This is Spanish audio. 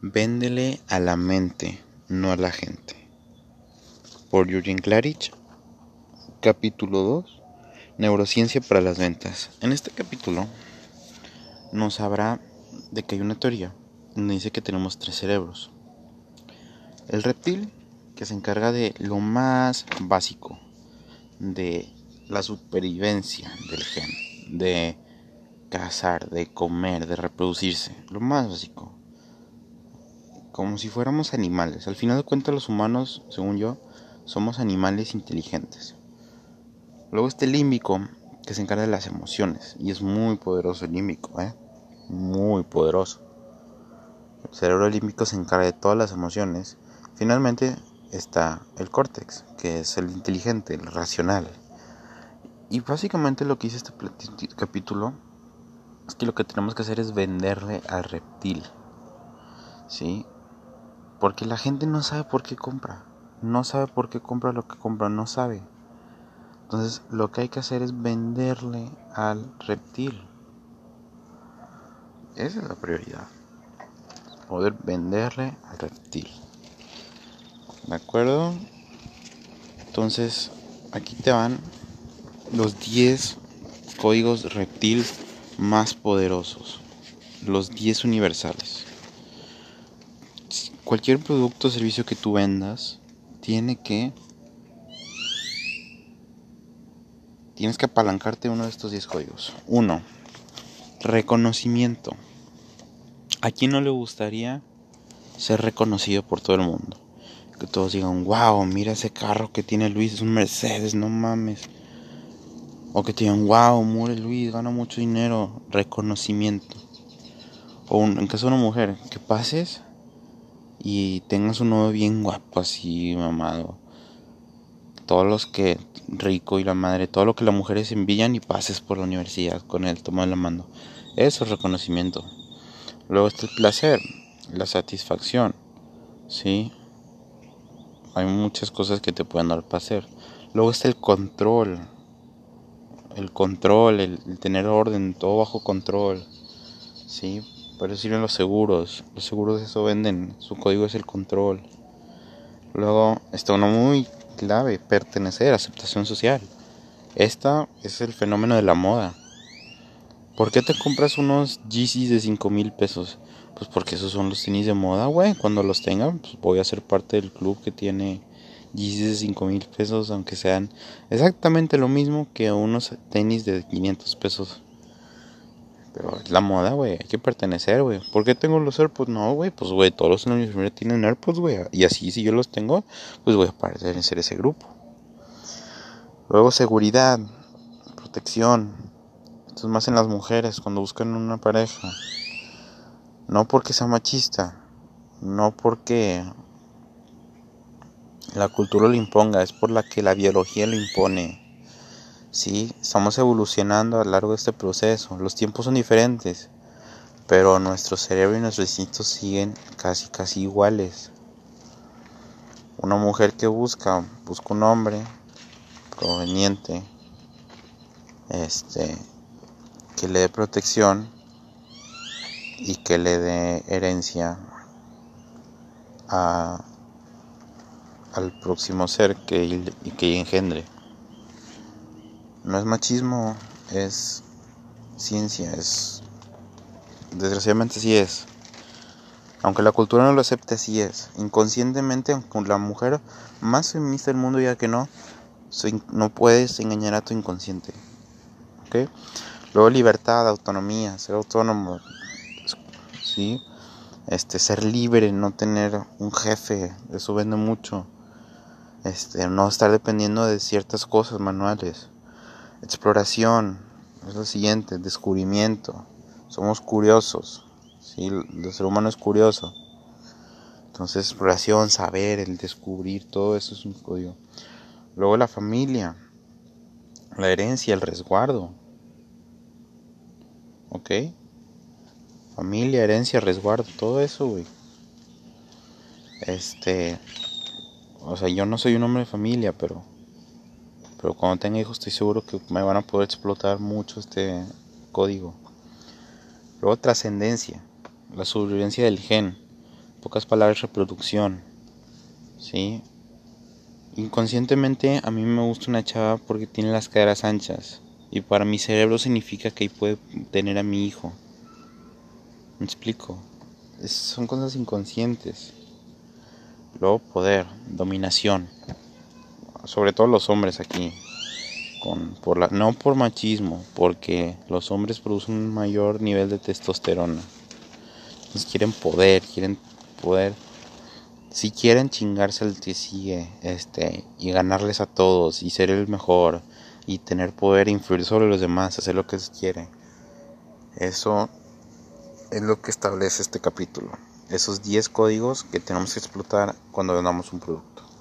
Véndele a la mente, no a la gente. Por Jürgen Klarich, capítulo 2, Neurociencia para las ventas. En este capítulo nos habla de que hay una teoría donde dice que tenemos tres cerebros. El reptil, que se encarga de lo más básico, de la supervivencia del gen, de cazar, de comer, de reproducirse, lo más básico como si fuéramos animales. Al final de cuentas los humanos, según yo, somos animales inteligentes. Luego este límbico que se encarga de las emociones y es muy poderoso el límbico, ¿eh? Muy poderoso. El cerebro límbico se encarga de todas las emociones. Finalmente está el córtex, que es el inteligente, el racional. Y básicamente lo que dice este capítulo es que lo que tenemos que hacer es venderle al reptil. ¿Sí? Porque la gente no sabe por qué compra. No sabe por qué compra lo que compra, no sabe. Entonces lo que hay que hacer es venderle al reptil. Esa es la prioridad. Poder venderle al reptil. ¿De acuerdo? Entonces, aquí te van los 10 códigos reptil más poderosos. Los 10 universales cualquier producto o servicio que tú vendas tiene que tienes que apalancarte uno de estos 10 códigos. Uno, reconocimiento. ¿A quién no le gustaría ser reconocido por todo el mundo? Que todos digan, wow, mira ese carro que tiene Luis, es un Mercedes, no mames. O que digan, wow, muere Luis, gana mucho dinero. Reconocimiento. O en caso de una mujer, que pases y tengas un novio bien guapo, así mamado. Todos los que rico y la madre, todo lo que las mujeres envían y pases por la universidad con él, toma la mano. Eso es reconocimiento. Luego está el placer, la satisfacción, ¿sí? Hay muchas cosas que te pueden dar placer. Luego está el control, el control, el, el tener orden, todo bajo control, ¿sí? Eso sirven los seguros. Los seguros eso venden. Su código es el control. Luego está uno muy clave, pertenecer, aceptación social. Esta es el fenómeno de la moda. ¿Por qué te compras unos Yeezys de 5 mil pesos? Pues porque esos son los tenis de moda, güey. Cuando los tenga, pues voy a ser parte del club que tiene Yeezys de 5 mil pesos, aunque sean exactamente lo mismo que unos tenis de 500 pesos. Pero es la moda, güey. Hay que pertenecer, güey. ¿Por qué tengo los AirPods? No, güey. Pues, güey, todos los en la tienen AirPods, güey. Y así, si yo los tengo, pues voy a en ser ese grupo. Luego, seguridad, protección. Esto es más en las mujeres cuando buscan una pareja. No porque sea machista. No porque la cultura lo imponga. Es por la que la biología lo impone. Sí, estamos evolucionando a lo largo de este proceso. Los tiempos son diferentes, pero nuestro cerebro y nuestros instintos siguen casi casi iguales. Una mujer que busca, busca un hombre proveniente, este, que le dé protección y que le dé herencia a, al próximo ser que, que engendre no es machismo, es ciencia, es... Desgraciadamente sí es. Aunque la cultura no lo acepte, así es. Inconscientemente, aunque la mujer más feminista del mundo diga que no, no puedes engañar a tu inconsciente. ¿Ok? Luego libertad, autonomía, ser autónomo. ¿Sí? Este, ser libre, no tener un jefe, eso vende mucho. Este, no estar dependiendo de ciertas cosas manuales. Exploración es lo siguiente, descubrimiento. Somos curiosos. ¿sí? El ser humano es curioso. Entonces, exploración, saber, el descubrir, todo eso es un código. Luego la familia, la herencia, el resguardo. ¿Ok? Familia, herencia, resguardo, todo eso, güey. Este. O sea, yo no soy un hombre de familia, pero pero cuando tenga hijos estoy seguro que me van a poder explotar mucho este código. Luego trascendencia, la sobrevivencia del gen. pocas palabras, reproducción. ¿Sí? Inconscientemente a mí me gusta una chava porque tiene las caderas anchas. Y para mi cerebro significa que ahí puede tener a mi hijo. ¿Me explico? son cosas inconscientes. Luego poder, dominación. Sobre todo los hombres aquí. Con, por la, no por machismo, porque los hombres producen un mayor nivel de testosterona. Entonces quieren poder, quieren poder. Si quieren chingarse al que sigue, este, y ganarles a todos, y ser el mejor, y tener poder, influir sobre los demás, hacer lo que se quiere. Eso es lo que establece este capítulo. Esos 10 códigos que tenemos que explotar cuando vendamos un producto.